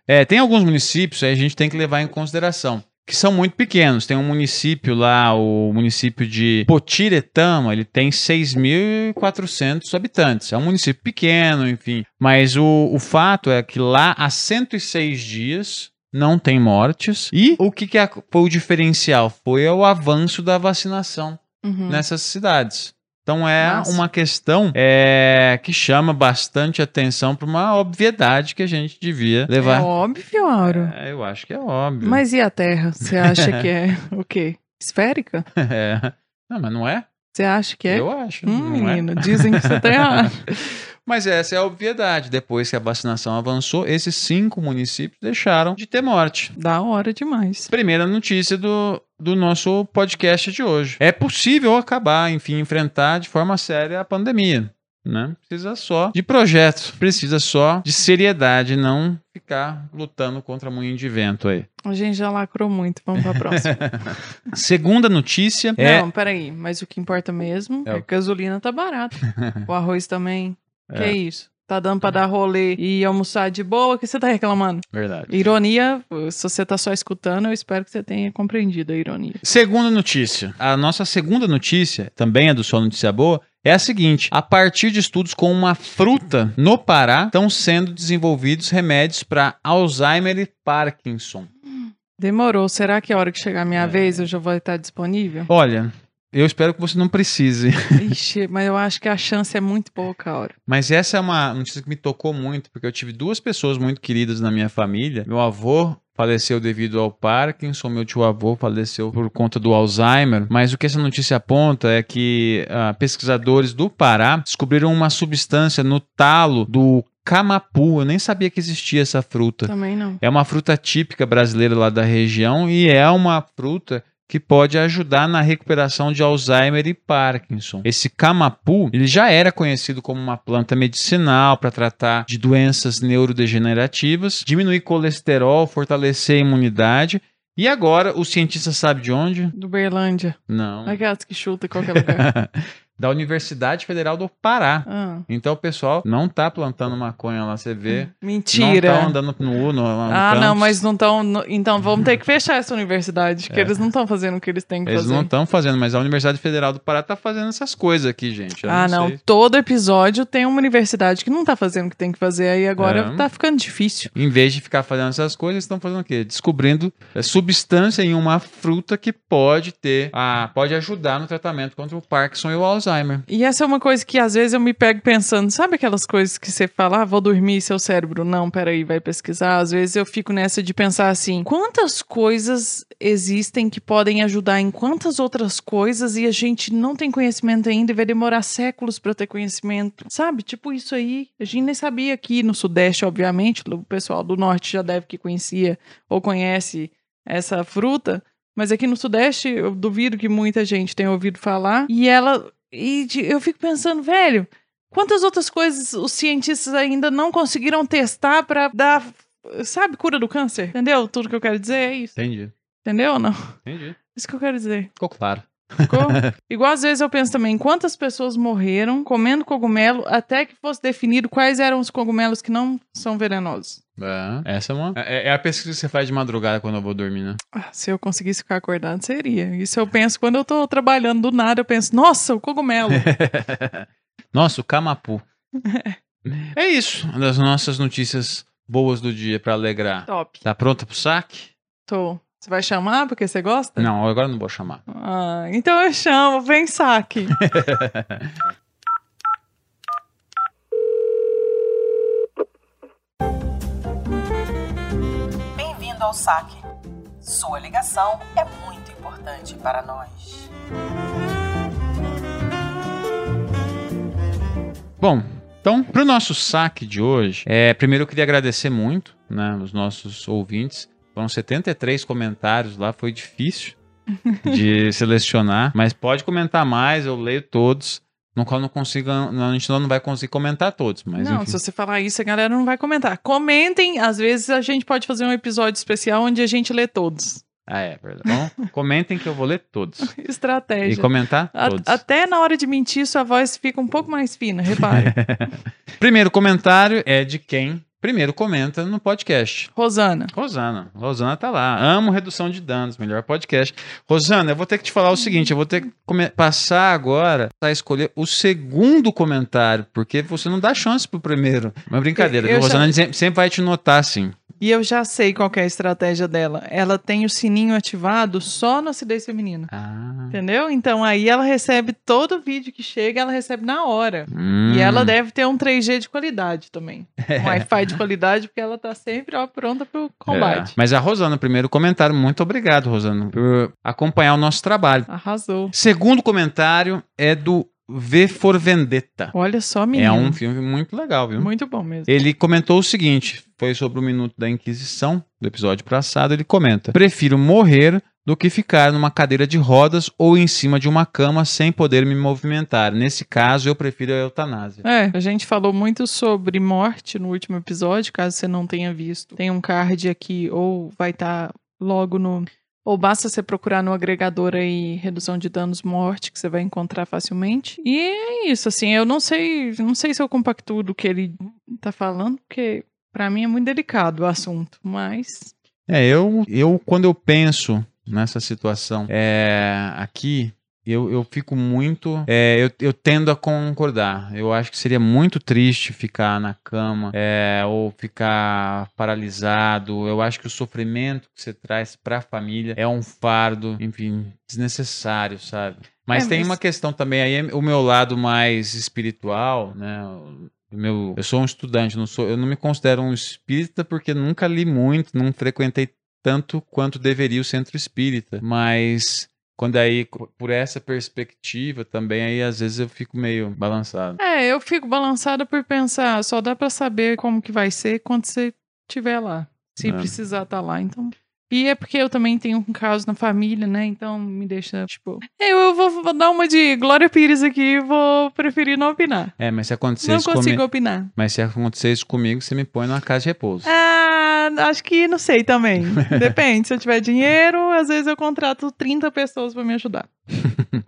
É, tem alguns municípios aí a gente tem que levar em consideração. Que são muito pequenos. Tem um município lá, o município de Potiretama, ele tem 6.400 habitantes. É um município pequeno, enfim. Mas o, o fato é que lá há 106 dias não tem mortes. E o que, que foi o diferencial? Foi o avanço da vacinação Uhum. nessas cidades. Então é Massa. uma questão é, que chama bastante atenção para uma obviedade que a gente devia É levar. óbvio, Auro. É, eu acho que é óbvio. Mas e a Terra? Você acha que é o quê? Esférica? É. Não, mas não é? Você acha que é? Eu acho. Hum, não é? menino, dizem que você tá errado. Mas essa é a obviedade. Depois que a vacinação avançou, esses cinco municípios deixaram de ter morte. Da hora demais. Primeira notícia do, do nosso podcast de hoje. É possível acabar, enfim, enfrentar de forma séria a pandemia. Né? Precisa só de projeto, precisa só de seriedade, não ficar lutando contra moinho de vento aí. A gente já lacrou muito, vamos pra próxima. Segunda notícia é. Não, peraí, mas o que importa mesmo É é, que a gasolina tá barata. o arroz também. Que É. isso? Tá dando pra dar rolê e almoçar de boa? O que você tá reclamando? Verdade. Ironia, se você tá só escutando, eu espero que você tenha compreendido a ironia. Segunda notícia. A nossa segunda notícia, também é do Só Notícia Boa, é a seguinte: a partir de estudos com uma fruta no Pará, estão sendo desenvolvidos remédios para Alzheimer e Parkinson. Demorou. Será que a hora que chegar a minha É. vez eu já vou estar disponível? Olha, eu espero que você não precise. Ixi, mas eu acho que a chance é muito pouca, hora. Mas essa é uma notícia que me tocou muito, porque eu tive duas pessoas muito queridas na minha família. Meu avô faleceu devido ao Parkinson, meu tio avô faleceu por conta do Alzheimer. Mas o que essa notícia aponta é que ah, pesquisadores do Pará descobriram uma substância no talo do camapu. Eu nem sabia que existia essa fruta. Também não. É uma fruta típica brasileira lá da região e é uma fruta que pode ajudar na recuperação de Alzheimer e Parkinson. Esse camapu, ele já era conhecido como uma planta medicinal para tratar de doenças neurodegenerativas, diminuir colesterol, fortalecer a imunidade. E agora, o cientista sabe de onde? Do Berlândia. Não. Aquelas que chuta em qualquer lugar. da Universidade Federal do Pará. Ah, Então o pessoal não tá plantando maconha lá, você vê. mentira. Não tá andando no, no, lá no ah, não, campus. mas não estão. Então vamos ter que fechar essa universidade, que É. eles não estão fazendo o que eles têm que Eles fazer. não estão fazendo, mas a Universidade Federal do Pará tá fazendo essas coisas aqui, gente. Eu ah, não. sei. Todo episódio tem uma universidade que não tá fazendo o que tem que fazer, aí agora É. tá ficando difícil. Em vez de ficar fazendo essas coisas, estão fazendo o quê? Descobrindo é, substância em uma fruta que pode ter, a, pode ajudar no tratamento contra o Parkinson e o Alzheimer. E essa é uma coisa que às vezes eu me pego pensando, sabe aquelas coisas que você fala, ah, vou dormir seu cérebro, não, peraí, vai pesquisar. Às vezes eu fico nessa de pensar assim, quantas coisas existem que podem ajudar em quantas outras coisas e a gente não tem conhecimento ainda e vai demorar séculos para ter conhecimento, sabe? Tipo isso aí, a gente nem sabia aqui no Sudeste, obviamente, o pessoal do Norte já deve que conhecia ou conhece essa fruta, mas aqui no Sudeste eu duvido que muita gente tenha ouvido falar. E ela. E de- eu fico pensando, velho, quantas outras coisas os cientistas ainda não conseguiram testar pra dar. Sabe, cura do câncer? Entendeu? Tudo que eu quero dizer é isso. Entendi. Entendeu ou não? Entendi. Isso que eu quero dizer. Ficou claro. Ficou? Igual às vezes eu penso também, quantas pessoas morreram comendo cogumelo até que fosse definido quais eram os cogumelos que não são venenosos. É, essa é uma. É, é a pesquisa que você faz de madrugada quando eu vou dormir, né? Ah, se eu conseguisse ficar acordado, seria. Isso eu penso quando eu tô trabalhando do nada, eu penso, nossa, o cogumelo. Nossa, o Camapu. é isso. Uma das nossas notícias boas do dia pra alegrar. Top. Tá pronta pro saque? Tô. Você vai chamar porque você gosta? Não, agora eu não vou chamar. Ah, então eu chamo, vem saque. Bem-vindo ao saque. Sua ligação é muito importante para nós. Bom, então, pro nosso saque de hoje, é, primeiro eu queria agradecer muito, né, os nossos ouvintes. Foram 73 comentários lá, foi difícil de selecionar, mas pode comentar mais, eu leio todos. No qual não consigo, a gente não vai conseguir comentar todos, mas não, enfim. se você falar isso, a galera não vai comentar. Comentem, às vezes a gente pode fazer um episódio especial onde a gente lê todos. Ah, é, verdade. Então, comentem que eu vou ler todos. E Estratégia. comentar A- todos. até na hora de mentir, sua voz fica um pouco mais fina, repare. Primeiro comentário é de quem primeiro comenta no podcast. Rosana. Rosana. Rosana tá lá. Amo redução de danos, melhor podcast. Rosana, eu vou ter que te falar o seguinte: eu vou ter que passar agora a escolher o segundo comentário, porque você não dá chance pro primeiro. Mas brincadeira, Eu já- Rosana sempre, sempre vai te notar assim. E eu já sei qual que é a estratégia dela. Ela tem o sininho ativado só no acidez feminino. Ah. Entendeu? Então aí ela recebe todo vídeo que chega, ela recebe na hora. Hum. E ela deve ter um 3G de qualidade também. Um Wi-Fi de qualidade, porque ela tá sempre ó, pronta pro combate. É. Mas a Rosana, primeiro comentário, muito obrigado, Rosana, por acompanhar o nosso trabalho. Arrasou. Segundo comentário é do V for Vendetta. Olha só, menino. É um filme muito legal, viu? Muito bom mesmo. Ele comentou o seguinte: foi sobre o minuto da Inquisição, do episódio passado. Ele comenta: Prefiro morrer do que ficar numa cadeira de rodas ou em cima de uma cama sem poder me movimentar. Nesse caso, eu prefiro a eutanásia. É, a gente falou muito sobre morte no último episódio, caso você não tenha visto. Tem um card aqui, ou vai estar logo no. Ou basta você procurar no agregador aí redução de danos morte, que você vai encontrar facilmente. E é isso, assim, eu não sei, não sei se eu compactuo do que ele tá falando, porque pra mim é muito delicado o assunto, mas É, eu, eu quando eu penso nessa situação é, aqui, eu, eu fico muito. é, eu, eu tendo a concordar. Eu acho que seria muito triste ficar na cama é, ou ficar paralisado. Eu acho que o sofrimento que você traz para a família é um fardo, enfim, desnecessário, sabe? Mas É, tem mas- uma questão também aí, o meu lado mais espiritual, né? Meu, eu sou um estudante, não sou, eu não me considero um espírita porque nunca li muito, não frequentei tanto quanto deveria o centro espírita. Mas quando aí, por essa perspectiva também, aí às vezes eu fico meio balançado. É, eu fico balançada por pensar, só dá pra saber como que vai ser quando você estiver lá. Se É. precisar estar lá, então. E é porque eu também tenho um caso na família, né? Então me deixa, tipo. Eu, eu vou, vou dar uma de Glória Pires aqui e vou preferir não opinar. É, mas se acontecer Não isso consigo comigo, opinar. mas se acontecer isso comigo, você me põe numa casa de repouso. Ah, acho que não sei também. Depende. Se eu tiver dinheiro, às vezes eu contrato 30 pessoas pra me ajudar.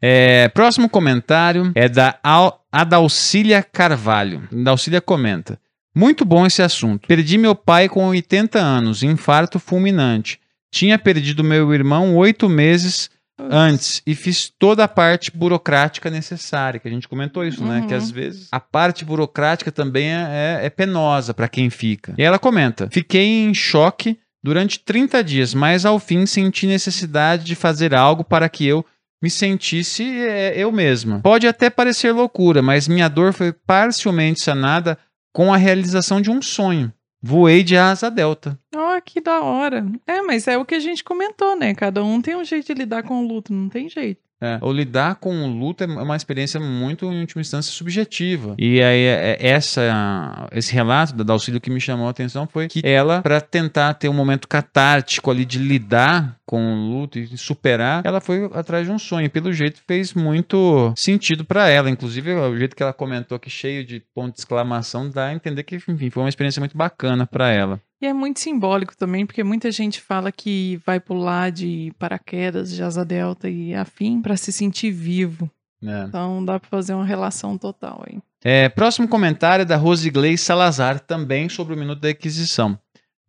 É, próximo comentário é da Al Adalcília Carvalho. Adalcília comenta. Muito bom esse assunto. Perdi meu pai com 80 anos, infarto fulminante. Tinha perdido meu irmão oito meses antes e fiz toda a parte burocrática necessária, que a gente comentou isso, né? Uhum. Que às vezes a parte burocrática também é, é penosa para quem fica. E ela comenta: fiquei em choque durante 30 dias, mas ao fim senti necessidade de fazer algo para que eu me sentisse é, eu mesma. Pode até parecer loucura, mas minha dor foi parcialmente sanada com a realização de um sonho. Voei de asa delta. Ó, que da hora. É, mas é o que a gente comentou, né? Cada um tem um jeito de lidar com o luto, não tem jeito. É. O lidar com o luto é uma experiência muito, em última instância, subjetiva. E aí, é- é- essa, esse relato da Dalcílio que me chamou a atenção foi que ela, para tentar ter um momento catártico ali de lidar com o luto e superar, ela foi atrás de um sonho. E, Pelo jeito, fez muito sentido para ela. Inclusive, o jeito que ela comentou aqui, cheio de ponto de exclamação, dá a entender que, enfim, foi uma experiência muito bacana para ela. E é muito simbólico também, porque muita gente fala que vai pular de paraquedas, de asa delta e afim pra se sentir vivo. né? Então dá pra fazer uma relação total aí. É, próximo comentário é da Rosigley Salazar, também sobre o Minuto da Aquisição.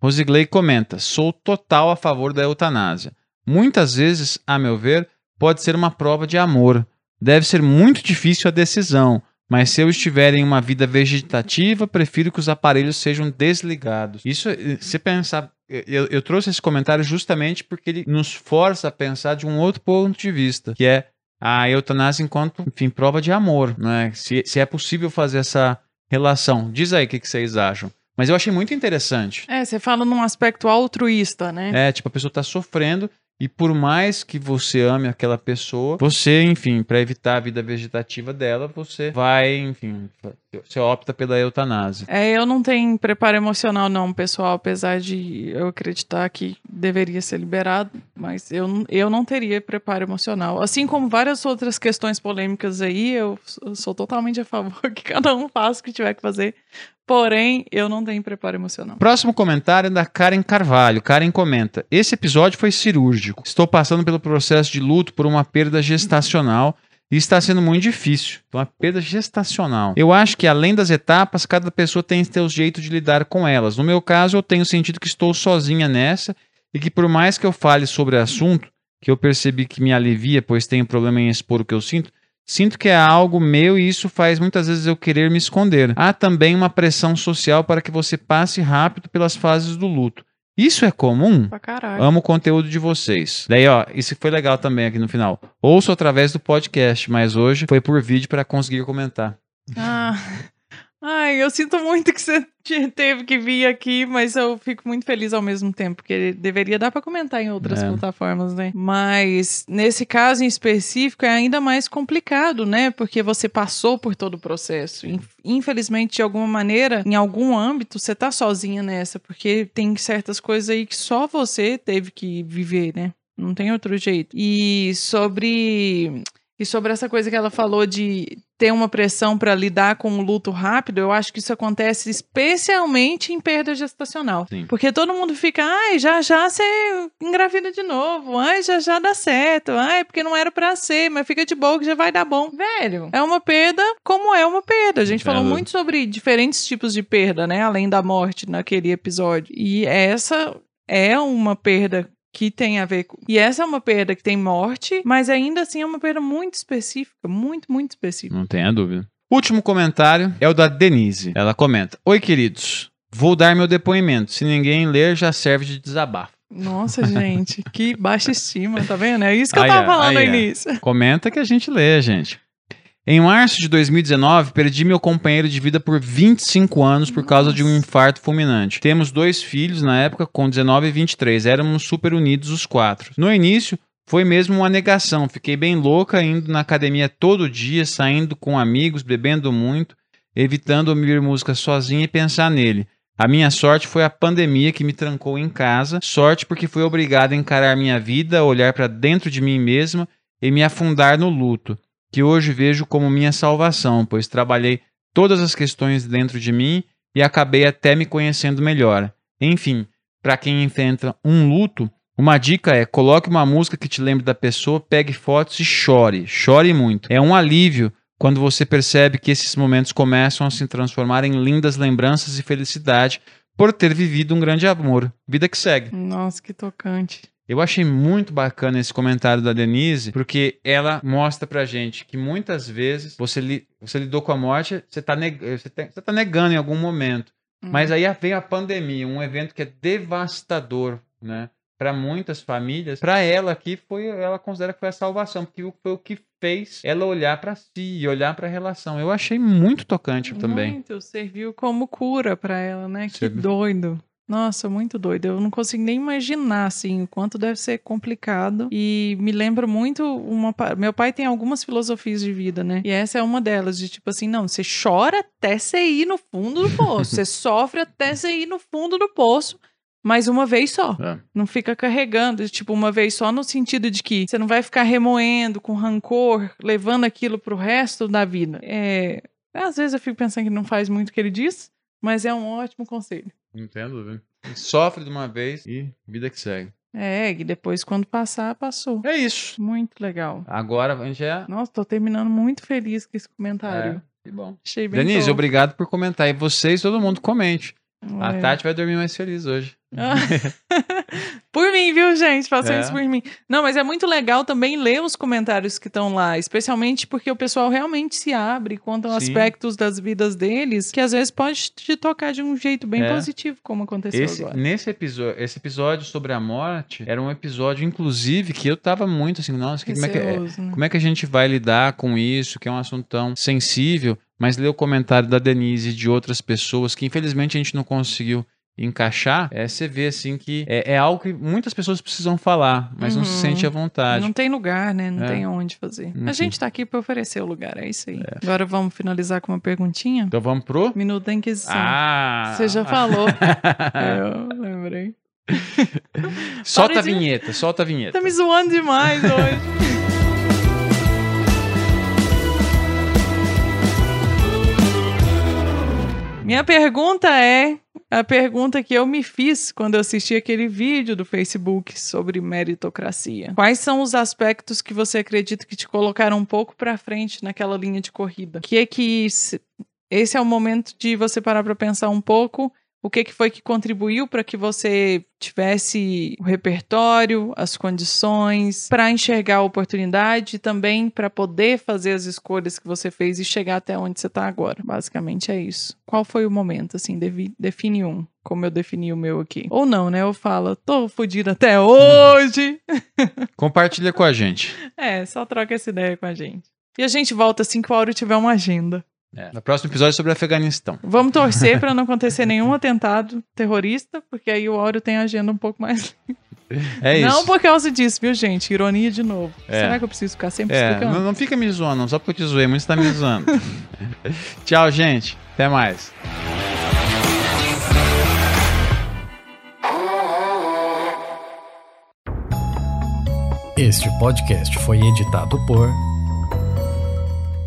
Rosigley comenta: Sou total a favor da eutanásia. Muitas vezes, a meu ver, pode ser uma prova de amor. Deve ser muito difícil a decisão, mas se eu estiver em uma vida vegetativa, prefiro que os aparelhos sejam desligados. Isso, eh, se pensar. Eu, eu trouxe esse comentário justamente porque ele nos força a pensar de um outro ponto de vista, que é a eutanásia enquanto, enfim, prova de amor, né? Se, se é possível fazer essa relação. Diz aí o que, que vocês acham. Mas eu achei muito interessante. É, você fala num aspecto altruísta, né? É, tipo, a pessoa tá sofrendo e por mais que você ame aquela pessoa, você, enfim, para evitar a vida vegetativa dela, você vai, enfim, você opta pela eutanásia. É, eu não tenho preparo emocional, não, pessoal, apesar de eu acreditar que deveria ser liberado, mas eu, eu não teria preparo emocional. Assim como várias outras questões polêmicas aí, eu, eu sou totalmente a favor que cada um faça o que tiver que fazer, porém, eu não tenho preparo emocional. Próximo comentário é da Karen Carvalho. Karen comenta: Esse episódio foi cirúrgico. Estou passando pelo processo de luto por uma perda gestacional e está sendo muito difícil. Uma perda gestacional. Eu acho que além das etapas, cada pessoa tem seu jeito de lidar com elas. No meu caso, eu tenho sentido que estou sozinha nessa e que por mais que eu fale sobre o assunto, que eu percebi que me alivia, pois tenho problema em expor o que eu sinto, Sinto que é algo meu e isso faz muitas vezes eu querer me esconder. Há também uma pressão social para que você passe rápido pelas fases do luto. Isso é comum? Pra caralho. Amo o conteúdo de vocês. Daí, ó, isso foi legal também aqui no final. Ouço através do podcast, mas hoje foi por vídeo para conseguir comentar. Ah, ai, eu sinto muito que você te- teve que vir aqui, mas eu fico muito feliz ao mesmo tempo, porque deveria dar pra comentar em outras É. plataformas, né? Mas nesse caso em específico é ainda mais complicado, né? Porque você passou por todo o processo. In- Infelizmente, de alguma maneira, em algum âmbito, você tá sozinha nessa, porque tem certas coisas aí que só você teve que viver, né? Não tem outro jeito. E sobre e sobre essa coisa que ela falou de ter uma pressão para lidar com o luto rápido, eu acho que isso acontece especialmente em perda gestacional. Sim. Porque todo mundo fica, ai, já já você engravida de novo, ai, já já dá certo, ai, porque não era pra ser, mas fica de boa que já vai dar bom. Velho, é uma perda como é uma perda. A gente falou muito sobre diferentes tipos de perda, né, além da morte naquele episódio. E essa é uma perda que tem a ver com. E essa é uma perda que tem morte, mas ainda assim é uma perda muito específica, muito, muito específica. Não tenha dúvida. Último comentário é o da Denise. Ela comenta: Oi, queridos. Vou dar meu depoimento. Se ninguém ler, já serve de desabafo. Nossa, gente, que baixa estima, tá vendo? É isso que eu tava ai, falando no ai, ai. início. Comenta que a gente lê, gente. Em março de 2019, perdi meu companheiro de vida por 25 anos por causa de um infarto fulminante. Temos dois filhos na época, com 19 e 23. Éramos super unidos os quatro. No início, foi mesmo uma negação. Fiquei bem louca, indo na academia todo dia, saindo com amigos, bebendo muito, evitando ouvir música sozinha e pensar nele. A minha sorte foi a pandemia que me trancou em casa. Sorte porque fui obrigada a encarar minha vida, olhar para dentro de mim mesma e me afundar no luto, que hoje vejo como minha salvação, pois trabalhei todas as questões dentro de mim e acabei até me conhecendo melhor. Enfim, para quem enfrenta um luto, Uma dica é: coloque uma música que te lembre da pessoa, pegue fotos e chore. Chore muito. É um alívio quando você percebe que esses momentos começam a se transformar em lindas lembranças e felicidade por ter vivido um grande amor. Vida que segue. Nossa, que tocante. Eu achei muito bacana esse comentário da Denise, porque ela mostra pra gente que muitas vezes você, li, você lidou com a morte, você tá, neg, você, tá, você tá negando em algum momento. Hum. Mas aí vem a pandemia, um evento que é devastador, né? Para muitas famílias, para ela aqui foi, ela considera que foi a salvação, porque foi o que fez ela olhar para si e olhar para a relação. Eu achei muito tocante também. Muito, serviu como cura pra ela, né? Que Serviu. doido. Nossa, muito doido. Eu não consigo nem imaginar, assim, o quanto deve ser complicado. E me lembra muito uma. Meu pai tem algumas filosofias de vida, né? E essa é uma delas, de tipo assim, não, você chora até você ir no fundo do poço. você sofre até você ir no fundo do poço. Mas uma vez só. É. Não fica carregando, tipo, uma vez só, no sentido de que você não vai ficar remoendo com rancor, levando aquilo pro resto da vida. É, às vezes eu fico pensando que não faz muito o que ele diz, mas é um ótimo conselho. Entendo, viu? Sofre de uma vez e vida que segue. É, e depois quando passar, passou. É isso. Muito legal. Agora a gente é. Nossa, tô terminando muito feliz com esse comentário. é que bom. Achei bem Denise, obrigado por comentar. E vocês, todo mundo, comente. A É. Tati vai dormir mais feliz hoje. Por mim, viu, gente? Façam É. isso por mim. Não, mas é muito legal também ler os comentários que estão lá, especialmente porque o pessoal realmente se abre e contam Sim. aspectos das vidas deles que às vezes pode te tocar de um jeito bem É. positivo, como aconteceu Esse, agora. nesse episódio, esse episódio sobre a morte era um episódio, inclusive, que eu tava muito assim, nossa, que- como, é que, é- né? como é que a gente vai lidar com isso, que é um assunto tão sensível, mas ler o comentário da Denise e de outras pessoas que infelizmente a gente não conseguiu encaixar, é, você vê assim que é, é algo que muitas pessoas precisam falar, mas não se Uhum. sente à vontade. Não tem lugar, né? Não É. tem onde fazer. Enfim. A gente tá aqui pra oferecer o lugar, é isso aí. Agora vamos finalizar com uma perguntinha? Então vamos pro... Minuto da Inquisição. Ah! Você já falou. Eu lembrei. solta Para a de- vinheta, solta a vinheta. Tá me zoando demais hoje. Minha pergunta é a pergunta que eu me fiz quando eu assisti aquele vídeo do Facebook sobre meritocracia. Quais são os aspectos que você acredita que te colocaram um pouco pra frente naquela linha de corrida? Que é que se- esse é o momento de você parar pra pensar um pouco o que, que foi que contribuiu para que você tivesse o repertório, as condições para enxergar a oportunidade e também para poder fazer as escolhas que você fez e chegar até onde você está agora. Basicamente é isso. Qual foi o momento? Assim, devi- define um, como eu defini o meu aqui. Ou não, né? Eu falo, tô fodida até hoje. Compartilha com a gente. É, só troca essa ideia com a gente. E a gente volta assim que o Áureo tiver uma agenda. É. No próximo episódio é sobre Afeganistão. Vamos torcer para não acontecer nenhum atentado terrorista, porque aí o Áureo tem a agenda um pouco mais. É isso. Não por causa disso, viu, gente? Ironia de novo. É. Será que eu preciso ficar sempre É, explicando? não, não fica me zoando, não, só porque eu te zoei, muito você tá me zoando. Tchau, gente. Até mais. Este podcast foi editado por